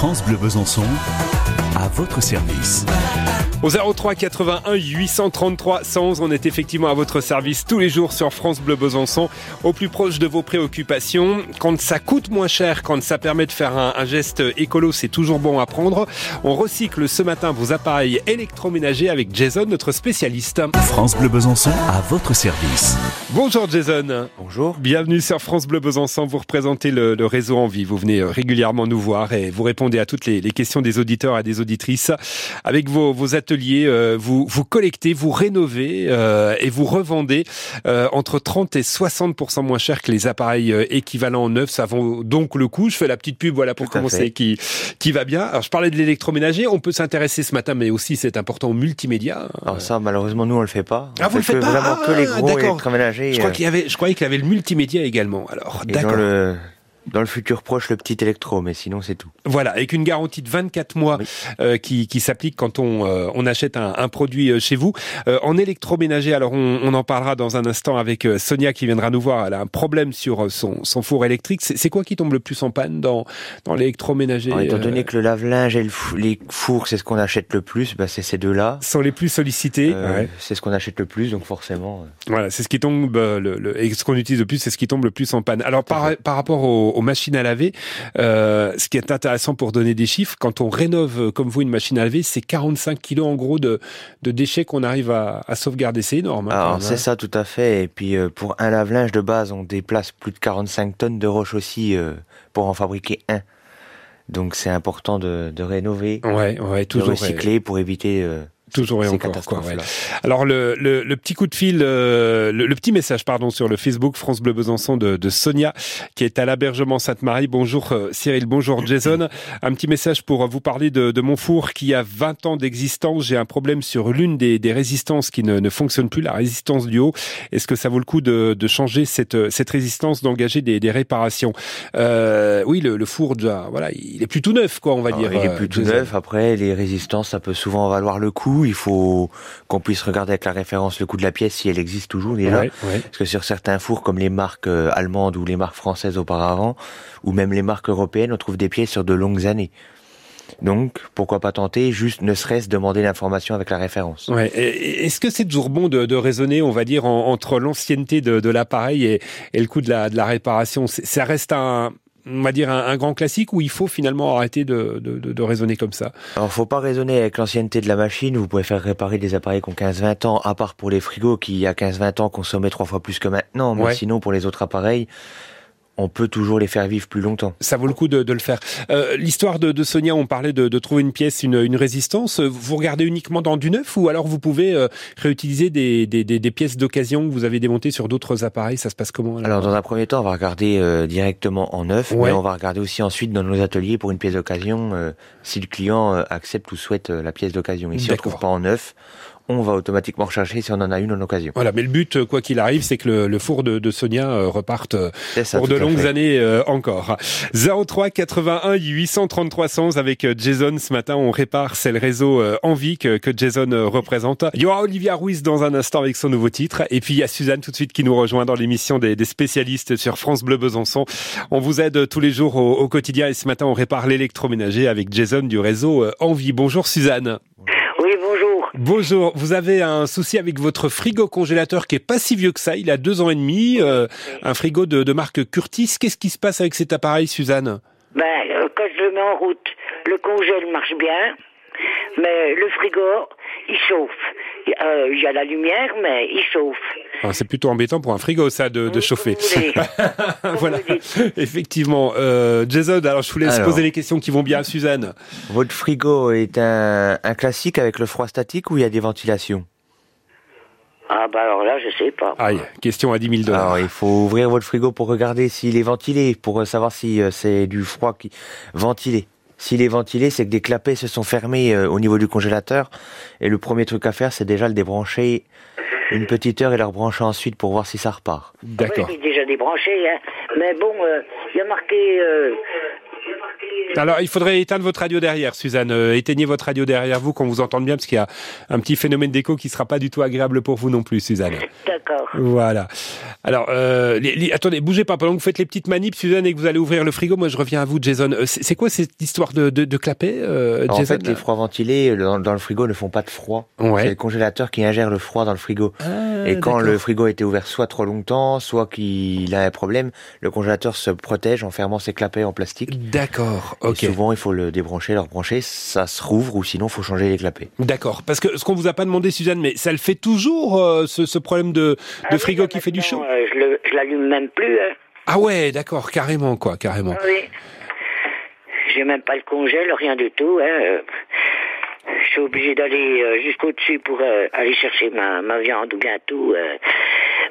France Bleu Besançon, votre service. Au 03 81 833 111, on est effectivement à votre service tous les jours sur France Bleu Besançon, au plus proche de vos préoccupations. Quand ça coûte moins cher, quand ça permet de faire un, un geste écolo, c'est toujours bon à prendre. On recycle ce matin vos appareils électroménagers avec Jason, notre spécialiste. France Bleu Besançon, à votre service. Bonjour Jason. Bonjour. Bienvenue sur France Bleu Besançon. Vous représentez le, le réseau en vie. Vous venez régulièrement nous voir et vous répondez à toutes les, les questions des auditeurs et des auditrices avec vos, vos ateliers euh, vous, vous collectez, vous rénovez euh, et vous revendez euh, entre 30 et 60% moins cher que les appareils euh, équivalents neufs. Ça vaut donc le coup. Je fais la petite pub voilà pour Tout commencer qui qui va bien. Alors je parlais de l'électroménager. On peut s'intéresser ce matin, mais aussi c'est important au multimédia. Alors ça, malheureusement, nous, on le fait pas. Ah, vous le fait faites pas? Vraiment Ah, que les gros d'accord. électroménagers. je crois euh, qu'il y avait, je croyais qu'il y avait le multimédia également. Alors d'accord. le, dans le futur proche, le petit électro, mais sinon, c'est tout. Voilà, avec une garantie de 24 mois Oui. euh, qui, qui s'applique quand on, euh, on achète un, un produit euh, chez vous. Euh, en électroménager, alors on, on en parlera dans un instant avec Sonia qui viendra nous voir. Elle a un problème sur son, son four électrique. C'est quoi qui tombe le plus en panne dans, dans l'électroménager étant donné que le lave-linge et le fou- les fours, c'est ce qu'on achète le plus, bah, c'est ces deux-là. sont les plus sollicités Ouais. C'est ce qu'on achète le plus, donc forcément. Voilà, c'est ce qui tombe, le, le- et ce qu'on utilise le plus, c'est ce qui tombe le plus en panne. Alors par, par rapport aux, aux machines à laver, euh, ce qui est intéressant pour donner des chiffres, quand on rénove euh, comme vous une machine à laver, c'est 45 kilos en gros de, de déchets qu'on arrive à, à sauvegarder. C'est énorme. hein, Alors, même, c'est ça, tout à fait. Et puis, euh, pour un lave-linge de base, on déplace plus de 45 tonnes de roches aussi euh, pour en fabriquer un. Donc, c'est important de, de rénover, Ouais, ouais, de recycler pour éviter euh, Toujours et encore, quoi. Alors le, le, le petit coup de fil, euh, le, le petit message pardon sur le Facebook France Bleu Besançon de, de Sonia qui est à l'hébergement Sainte-Marie. Bonjour euh, Cyril, bonjour Jason. Un petit message pour vous parler de, de mon four qui a 20 ans d'existence. J'ai un problème sur l'une des, des résistances qui ne, ne fonctionne plus, la résistance du haut. Est-ce que ça vaut le coup de, de changer cette, cette résistance, d'engager des, des réparations? Euh, Oui, le, le four déjà, voilà, il est plus tout neuf quoi, on va Alors, dire. il est euh, plus tout Jason. neuf. Après, les résistances, ça peut souvent valoir le coup. Il faut qu'on puisse regarder avec la référence le coût de la pièce si elle existe toujours déjà. Ouais, ouais. Parce que sur certains fours, comme les marques euh, allemandes ou les marques françaises auparavant, ou même les marques européennes, on trouve des pièces sur de longues années. Donc, pourquoi pas tenter, juste ne serait-ce demander l'information avec la référence. Ouais. Est-ce que c'est toujours bon de, de raisonner, on va dire, en- entre l'ancienneté de, de l'appareil et, et le coût de la, de la réparation? Ça reste un, on va dire, un, un grand classique ou il faut finalement arrêter de, de, de- de raisonner comme ça Alors, faut pas raisonner avec l'ancienneté de la machine. Vous pouvez faire réparer des appareils qui ont 15-20 ans, à part pour les frigos qui, il y a 15-20 ans, consommaient trois fois plus que maintenant. Mais Ouais. sinon, pour les autres appareils, on peut toujours les faire vivre plus longtemps. Ça vaut le coup de, de le faire. Euh, L'histoire de, de Sonia, on parlait de, de trouver une pièce, une, une résistance. Vous regardez uniquement dans du neuf ou alors vous pouvez euh, réutiliser des, des, des, des pièces d'occasion que vous avez démontées sur d'autres appareils? Ça se passe comment alors? Dans un premier temps, on va regarder euh, directement en neuf, Ouais. mais on va regarder aussi ensuite dans nos ateliers pour une pièce d'occasion, si le client accepte ou souhaite la pièce d'occasion. Et si on ne trouve pas en neuf, on va automatiquement rechercher si on en a une en occasion. Voilà, mais le but, euh, quoi qu'il arrive, c'est que le, le four de, de Sonia euh, reparte euh, ça, pour de longues fait. années euh, encore. 03 81 833 111 avec Jason ce matin. On répare, c'est le réseau Envie que, que Jason représente. Il y aura Olivia Ruiz dans un instant avec son nouveau titre. Et puis il y a Suzanne tout de suite qui nous rejoint dans l'émission des, des spécialistes sur France Bleu Besançon. On vous aide tous les jours au, au quotidien et ce matin on répare l'électroménager avec Jason du réseau Envie. Bonjour Suzanne. Bonjour. Bonjour, vous avez un souci avec votre frigo congélateur qui est pas si vieux que ça, il a deux ans et demi, euh, un frigo de, marque Curtis. Qu'est-ce qui se passe avec cet appareil, Suzanne? Ben, euh, quand je le mets en route, le congèle marche bien, mais le frigo, il chauffe. Euh, Il y a la lumière, mais il chauffe. C'est plutôt embêtant pour un frigo, ça, de, de Oui, chauffer. voilà, effectivement. Euh, Jason, alors je vous laisse Alors. poser les questions qui vont bien à Suzanne. Votre frigo est un, un classique avec le froid statique ou il y a des ventilations? Ah, ben alors là, je sais pas. Aïe, question à 10 000 dollars. Alors, il faut ouvrir votre frigo pour regarder s'il est ventilé, pour savoir si euh, c'est du froid qui ventilé. S'il est ventilé, c'est que des clapets se sont fermés euh, au niveau du congélateur. Et le premier truc à faire, c'est déjà le débrancher une petite heure et le rebrancher ensuite pour voir si ça repart. D'accord. Oui, il est déjà débranché, hein. Mais bon, euh, il y a marqué euh, Alors, il faudrait éteindre votre radio derrière, Suzanne. Euh, éteignez votre radio derrière vous qu'on vous entende bien, parce qu'il y a un petit phénomène d'écho qui sera pas du tout agréable pour vous non plus, Suzanne. D'accord. Voilà. Alors, euh, les- les- attendez, bougez pas. Pendant que vous faites les petites manips, Suzanne, et que vous allez ouvrir le frigo, moi, je reviens à vous, Jason. Euh, C'est quoi cette histoire de, de, de clapet, euh, Alors, en Jason fait, les froids ventilés dans, dans le frigo ne font pas de froid. Ouais. C'est le congélateur qui ingère le froid dans le frigo. Ah, Et quand le frigo a été ouvert soit trop longtemps, soit qu'il a un problème, le congélateur se protège en fermant ses clapets en plastique. D'accord, Et ok. souvent, il faut le débrancher, le rebrancher, ça se rouvre ou sinon, il faut changer les clapets. D'accord. Parce que ce qu'on vous a pas demandé, Suzanne, mais ça le fait toujours, euh, ce, ce problème de, de Ah frigo qui fait du chaud euh, je l'allume même plus. Hein. Ah ouais, d'accord, carrément, quoi, carrément. Ah Oui. J'ai même pas le congèle, rien du tout. Hein. euh. Je suis obligé d'aller euh, jusqu'au dessus pour euh, aller chercher ma, ma viande ou bien tout. euh.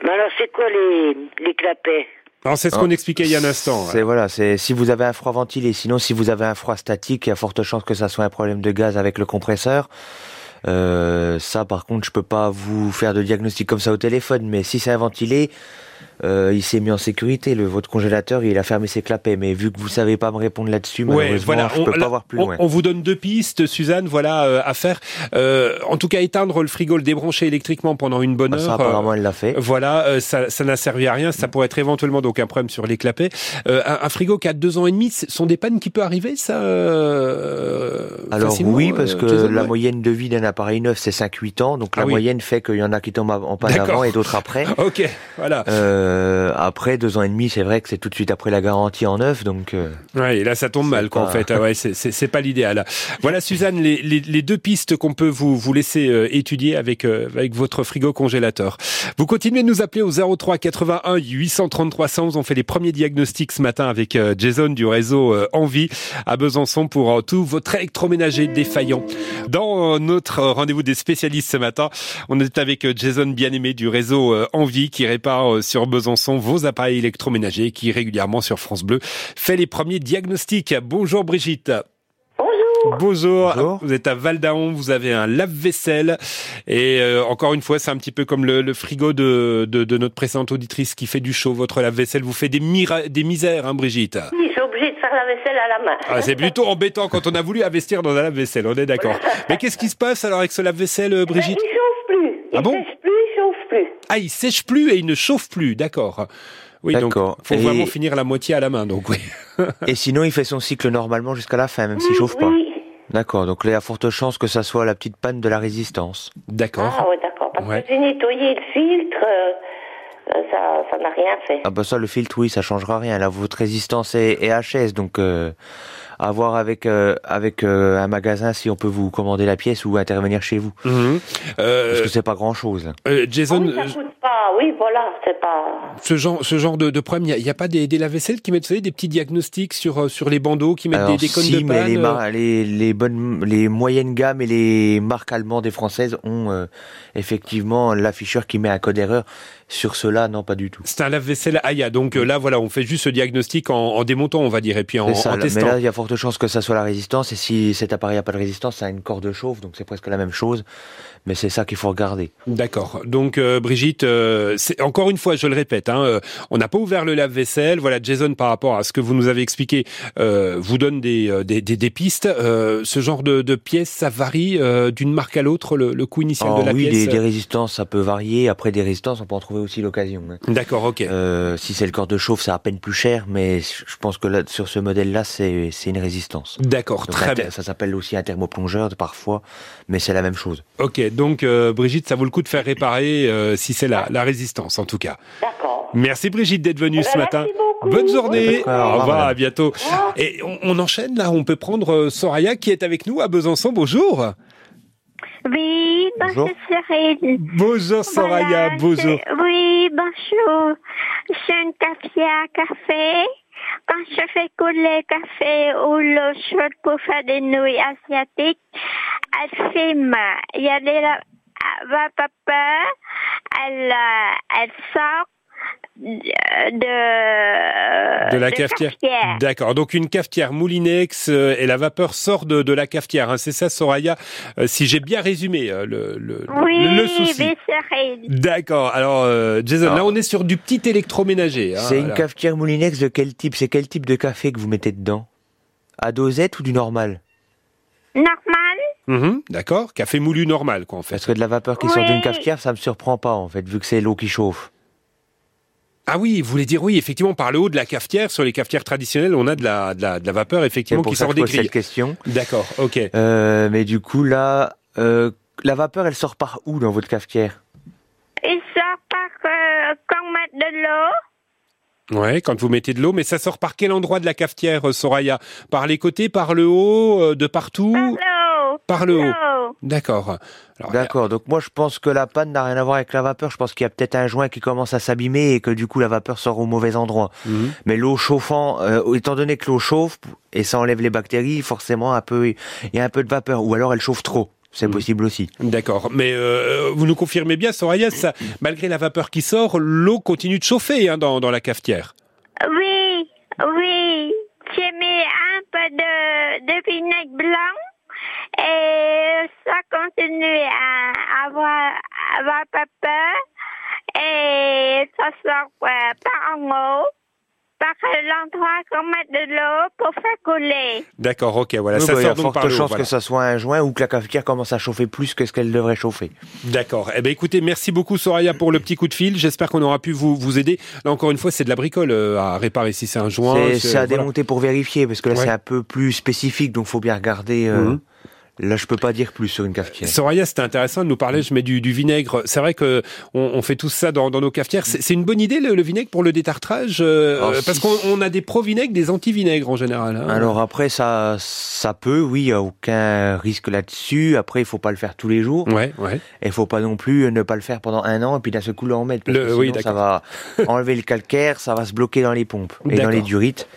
Mais alors, c'est quoi les, les clapets? C'est ce qu'on expliquait il y a un instant. C'est voilà, c'est si vous avez un froid ventilé, sinon si vous avez un froid statique, il y a forte chance que ça soit un problème de gaz avec le compresseur. Euh, ça, par contre, je peux pas vous faire de diagnostic comme ça au téléphone, mais si c'est un ventilé, euh, il s'est mis en sécurité. Le votre congélateur, il a fermé ses clapets, mais vu que vous savez pas me répondre là-dessus, Ouais, voilà. je peux là, pas voir plus on- loin. On, vous donne deux pistes, Suzanne, voilà, euh, à faire. Euh, en tout cas, éteindre le frigo, le débrancher électriquement pendant une bonne Bah, heure. ça, apparemment, elle l'a fait. voilà, ça, ça n'a servi à rien. Ça pourrait être éventuellement donc un problème sur les clapets. Un, un frigo qui a deux ans et demi, ce sont des pannes qui peuvent arriver, ça Alors oui, parce que la ouais. moyenne de vie d'un appareil neuf, c'est 5-8 ans. Donc Ah la oui. moyenne fait qu'il y en a qui tombent en panne avant et d'autres après. Ok, voilà. Euh, après deux ans et demi, c'est vrai que c'est tout de suite après la garantie en neuf, donc euh, Ouais, et là ça tombe mal, quoi, en fait. Ah ouais, c'est- c'est c'est pas l'idéal. Voilà, Suzanne, les, les, les deux pistes qu'on peut vous, vous laisser euh, étudier avec, euh, avec votre frigo congélateur. Vous continuez de nous appeler au 03 81 833 111. On fait les premiers diagnostics ce matin avec euh, Jason du réseau euh, Envie à Besançon pour euh, tout votre électroménager défaillant. Dans euh, notre euh, rendez-vous des spécialistes ce matin, on est avec euh, Jason Bien-Aimé du réseau euh, Envie qui répare euh, sur Besançon vos appareils électroménagers qui régulièrement sur France Bleu fait les premiers diagnostics. Bonjour Brigitte. Bonjour. Bonjour. Vous êtes à Val d'Aon, vous avez un lave-vaisselle et euh, encore une fois, c'est un petit peu comme le, le frigo de, de, de notre précédente auditrice qui fait du chaud. Votre lave-vaisselle vous fait des, des misères, hein, Brigitte. Oui, je suis obligée de faire la vaisselle à la main. Ah, c'est plutôt embêtant quand on a voulu investir dans un lave-vaisselle, on est d'accord. Mais qu'est-ce qui se passe alors avec ce lave-vaisselle, euh, Brigitte Il chauffe plus. Il Ah bon sèche plus. Ah, il sèche plus et il ne chauffe plus, d'accord. Oui, donc faut Et- vraiment finir la moitié à la main, donc oui. et sinon il fait son cycle normalement jusqu'à la fin, même s'il chauffe pas. Oui. D'accord. Donc là, il y a forte chance que ça soit la petite panne de la résistance. D'accord. Ah ouais, d'accord. Parce Ouais. que j'ai nettoyé le filtre, euh, euh, ça ça n'a rien fait. Ah bah ça, le filtre, oui, ça changera rien. Là, votre résistance est, est HS, donc euh, à voir avec euh, avec euh, un magasin si on peut vous commander la pièce ou intervenir chez vous, Mhm. Euh, parce que c'est pas grand chose. euh, Ah Jason, oui, ça coûte pas. Oui, voilà, c'est pas. ce genre, ce genre de, de problème, il n'y a, pas des, des lave-vaisselles qui mettent, vous savez, des petits diagnostics sur, euh, sur les bandeaux, qui mettent Alors, des, des cônes si, de mais panne les, mar- les, les bonnes, les moyennes gammes et les marques allemandes et françaises ont euh, effectivement l'afficheur qui met un code erreur. Sur cela, non, pas du tout. C'est un lave-vaisselle Aya. Donc euh, là, voilà, on fait juste ce diagnostic en, en démontant, on va dire, et puis en, C'est ça, en là. testant. mais là, il y a forte chance que ça soit la résistance. Et si cet appareil n'a pas de résistance, ça a une corde chauffe, donc c'est presque la même chose. Mais c'est ça qu'il faut regarder. D'accord. Donc euh, Brigitte, euh, c'est encore une fois, je le répète, hein, euh, on n'a pas ouvert le lave-vaisselle. Voilà, Jason, par rapport à ce que vous nous avez expliqué, euh, vous donne des, des, des, des pistes. Euh, ce genre de, de pièces, ça varie d'une marque à l'autre, le, le coût initial de la Oh oui, pièce. des, des résistances, ça peut varier. Après, des résistances, on peut en trouver aussi l'occasion. hein. D'accord, ok. Si c'est le corde chauffe, c'est à peine plus cher, mais je pense que là, sur ce modèle-là, c'est une résistance. D'accord, très bien. Ça s'appelle aussi un thermoplongeur parfois, mais c'est la même chose. Ok, donc Brigitte, ça vaut le coup de faire réparer si c'est la, la résistance en tout cas. D'accord. Merci Brigitte d'être venue Eh ben, ce matin. merci beaucoup. Bonne journée. Au revoir, Au revoir, à bientôt. Et on, on enchaîne là, on peut prendre euh, Soraya qui est avec nous à Besançon. Bonjour. Oui, Bonjour. Cyril. Bonjour Soraya, Voilà, bonjour. Oui, bonjour. C'est une cafetière à café. Quand je fais couler le café ou l'eau chaude pour faire des nouilles asiatiques, elle filme. Il y a des la- va papa, elle, euh, elle sort de, De la cafetière. D'accord, donc une cafetière Moulinex euh, et la vapeur sort de, de la cafetière. hein. C'est ça Soraya, euh, si j'ai bien résumé euh, le, le, Oui, le, le souci. D'accord, alors Jason, là on est sur du petit électroménager. hein, c'est une voilà. cafetière Moulinex de quel type? C'est quel type de café que vous mettez dedans? À dosette ou du normal? Normal Mhm, D'accord. Café moulu normal, quoi, en fait. Parce que de la vapeur qui sort d'une cafetière, ça me surprend pas en fait, vu que c'est l'eau qui chauffe. Ah oui, vous voulez dire oui, effectivement, par le haut de la cafetière, sur les cafetières traditionnelles, on a de la, de la, de la vapeur, effectivement, pour qui ça sort que des cette grilles. question. D'accord, ok. Euh, mais du coup là, euh, la vapeur, elle sort par où dans votre cafetière? Il sort par euh, qu'on met de l'eau. Ouais, quand vous mettez de l'eau, mais ça sort par quel endroit de la cafetière, Soraya? Par les côtés, par le haut, euh, de partout? Par. Par le haut. D'accord. D'accord. Donc moi, je pense que la panne n'a rien à voir avec la vapeur. Je pense qu'il y a peut-être un joint qui commence à s'abîmer et que du coup la vapeur sort au mauvais endroit. Mhm. Mais l'eau chauffant, euh, étant donné que l'eau chauffe et ça enlève les bactéries, forcément un peu, il y a un peu de vapeur. Ou alors elle chauffe trop. C'est Mhm. possible aussi. D'accord. Mais euh, vous nous confirmez bien, Soraya, ça, malgré la vapeur qui sort, l'eau continue de chauffer hein, dans, dans la cafetière. Oui, oui. J'ai mis un peu de, de vinaigre blanc et ça continue à avoir, avoir vapeur et ça sort euh, par en haut, par l'endroit qu'on met de l'eau pour faire couler. D'accord, ok, voilà, Oui, ça bah, il y a sort donc forte chance voilà. que ça soit un joint ou que la cafetière commence à chauffer plus que ce qu'elle devrait chauffer. D'accord. Eh ben écoutez, merci beaucoup Soraya pour le petit coup de fil. J'espère qu'on aura pu vous, vous aider. Là encore une fois, c'est de la bricole euh, à réparer si c'est un joint. C'est- à voilà. démonter pour vérifier parce que là Ouais. c'est un peu plus spécifique, donc faut bien regarder. euh, Mhm. Là, je peux pas dire plus sur une cafetière. Soraya, c'était intéressant de nous parler. Je mets du, du vinaigre. C'est vrai que on, on fait tout ça dans, dans nos cafetières. C'est une bonne idée le, le vinaigre pour le détartrage, euh, Alors, parce si- qu'on on a des pro-vinaigres, des anti-vinaigres en général. hein. Alors après, ça, ça peut, oui, il y a aucun risque là-dessus. Après, il faut pas le faire tous les jours. Ouais, ouais. Et il faut pas non plus ne pas le faire pendant un an et puis d'un seul coup le remettre. Parce Le- que oui, sinon, ça va enlever le calcaire, ça va se bloquer dans les pompes et dans les durites.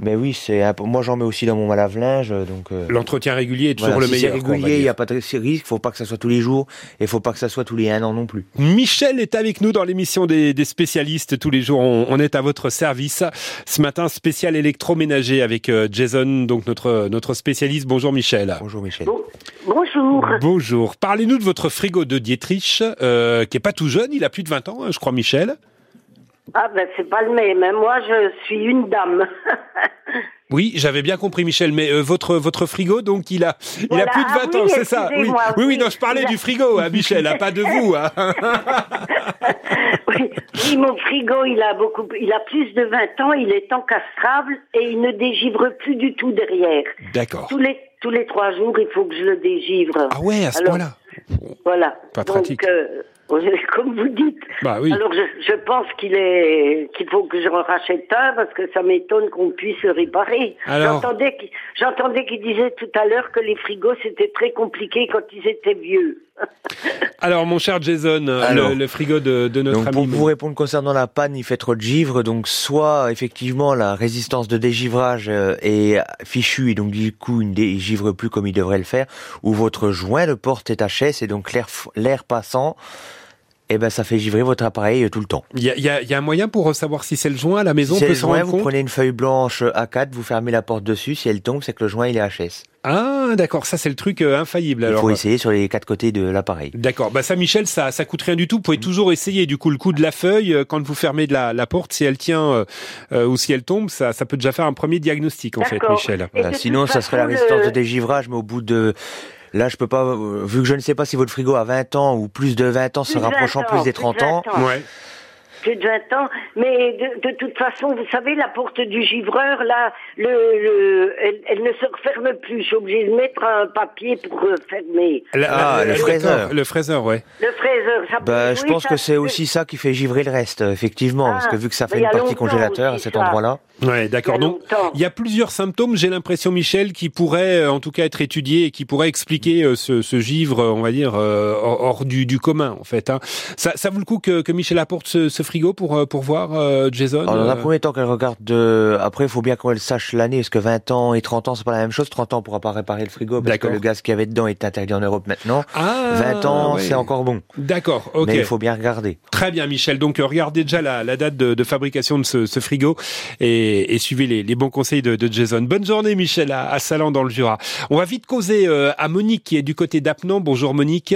Mais oui, c'est peu- moi j'en mets aussi dans mon lave-linge, donc. euh, L'entretien régulier est toujours voilà, le si c'est meilleur. régulier, il n'y a pas de risque. Faut pas que ça soit tous les jours et faut pas que ça soit tous les un an non plus. Michel est avec nous dans l'émission des, des spécialistes. Tous les jours, on, on est à votre service. Ce matin, spécial électroménager avec euh, Jason, donc notre, notre spécialiste. Bonjour Michel. Bonjour Michel. Bon- bonjour. Bonjour. Parlez-nous de votre frigo de Dietrich, euh, qui est pas tout jeune. Il a plus de 20 ans, hein, je crois, Michel. Ah ben c'est pas le même. hein. Moi je suis une dame. Oui, j'avais bien compris, Michel. Mais euh, votre votre frigo, donc il a il Voilà. a plus de 20 Ah oui, ans, c'est ça. Oui, oui, oui. oui. Non, je parlais du frigo, hein, Michel, hein, pas de vous. Hein. oui, oui, mon frigo il a beaucoup, il a plus de 20 ans. Il est encastrable et il ne dégivre plus du tout derrière. D'accord. Tous les tous les trois jours il faut que je le dégivre. Ah ouais, à ce point-là. Voilà. Pas Donc, pratique. euh, comme vous dites. Bah oui. Alors je, je pense qu'il est qu'il faut que j'en rachète un parce que ça m'étonne qu'on puisse le réparer. Alors- J'entendais qu'il j'entendais qu'il disait tout à l'heure que les frigos c'était très compliqué quand ils étaient vieux. Alors, mon cher Jason, Alors. le, le frigo de, de notre Donc ami. pour vous répondre concernant la panne, il fait trop de givre, donc soit effectivement la résistance de dégivrage euh, est fichue et donc du coup il ne dégivre plus comme il devrait le faire, ou votre joint de porte est HS et donc l'air passant, eh ben ça fait givrer votre appareil euh, tout le temps. Il y a, il y a- y a un moyen pour savoir si c'est le joint à la maison, Si c'est le joint, vous compte prenez une feuille blanche A4, vous fermez la porte dessus, si elle tombe, c'est que le joint il est HS. Ah, d'accord, ça c'est le truc euh, infaillible. Il faut essayer sur les quatre côtés de l'appareil. D'accord. Bah ça, Michel, ça, ça coûte rien du tout. Vous pouvez toujours essayer. Du coup, le coup de la feuille, euh, quand vous fermez de la, la porte, si elle tient euh, euh, ou si elle tombe, ça, ça peut déjà faire un premier diagnostic, en fait. Michel. Et Voilà, de Sinon, ça serait la résistance le- de dégivrage, mais au bout de... Là, je peux pas... euh, Vu que je ne sais pas si votre frigo a 20 ans ou plus de 20 ans, se Plus de 20 rapprochant ans, plus des plus de 30 ans, 20 ans. Ouais. Plus de 20 ans, mais de, de toute façon, vous savez, la porte du givreur, là, le, le, elle, elle ne se referme plus. Je suis obligée de mettre un papier pour fermer. La- Ah, la- le fraiseur. Le fraiseur, ouais. Le fraiseur, ça Bah, peut- je oui, pense ça que c'est aussi ça qui fait givrer le reste, effectivement, Ah, parce que vu que ça fait une a partie congélateur à cet endroit-là. Ouais, d'accord. Donc, il y a plusieurs symptômes, j'ai l'impression, Michel, qui pourraient, euh, en tout cas, être étudiés et qui pourraient expliquer euh, ce, ce givre, on va dire, euh, hors hors du, du commun, en fait. hein. Ça, ça vaut le coup que, que Michel apporte ce, ce frigo pour, euh, pour voir, euh, Jason Alors, dans un euh, premier temps qu'elle regarde de... Après, il faut bien qu'elle sache l'année, parce que 20 ans et 30 ans, c'est pas la même chose. 30 ans, on pourra pas réparer le frigo, parce que le gaz qu'il y avait dedans est interdit en Europe maintenant. Ah, 20 ans, ouais. c'est encore bon. D'accord, ok. Mais il faut bien regarder. Très bien, Michel. Donc, regardez déjà la, la date de, de fabrication de ce, ce frigo et, et suivez les, les bons conseils de, de Jason. Bonne journée, Michel, à, à Salan dans le Jura. On va vite causer euh, à Monique qui est du côté d'Apnan. Bonjour, Monique.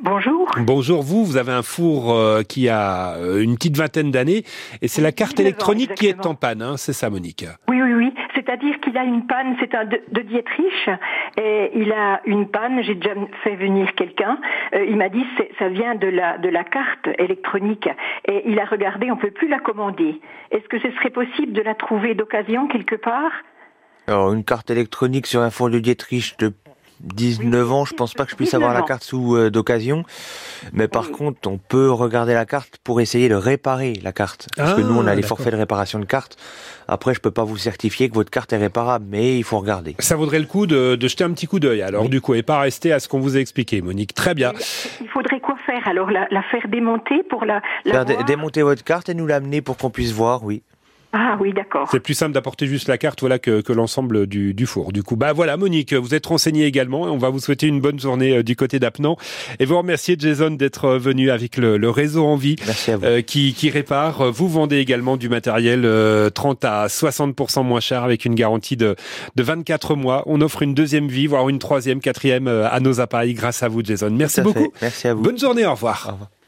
Bonjour. Bonjour, vous, vous avez un four euh, qui a euh, une petite vingtaine d'années et c'est la carte 19 ans, électronique qui est en panne, hein, c'est ça Monique Oui, oui, oui. C'est-à-dire qu'il a une panne, c'est un de, de Dietrich, et il a une panne. J'ai déjà fait venir quelqu'un. Euh, il m'a dit ça vient de la de la carte électronique, et il a regardé, on peut plus la commander. Est-ce que ce serait possible de la trouver d'occasion quelque part? Alors, une carte électronique sur un four de Dietrich de 19 ans, je pense pas que je puisse avoir la 19 ans. carte sous euh, d'occasion. Mais par Oui. contre, on peut regarder la carte pour essayer de réparer la carte. Parce que Ah, nous, on a les d'accord. forfaits de réparation de carte. Après, je peux pas vous certifier que votre carte est réparable, mais il faut regarder. Ça vaudrait le coup de, de jeter un petit coup d'œil alors Oui. du coup et pas rester à ce qu'on vous a expliqué Monique. Très bien. Il faudrait quoi faire alors la, la faire démonter pour la, la Faire voir démonter votre carte et nous l'amener pour qu'on puisse voir, oui. Ah oui, d'accord. C'est plus simple d'apporter juste la carte voilà que, que l'ensemble du, du four. Du coup, bah voilà Monique, vous êtes renseignée également et on va vous souhaiter une bonne journée euh, du côté d'Apnan et vous remercier Jason d'être euh, venu avec le, le réseau en vie. Merci à vous. euh, qui, qui répare. Vous vendez également du matériel euh, 30 à 60% moins cher avec une garantie de, de 24 mois. On offre une deuxième vie, voire une troisième, quatrième euh, à nos appareils grâce à vous, Jason. Merci fait. beaucoup. Merci à vous. Bonne journée, au revoir. Au revoir.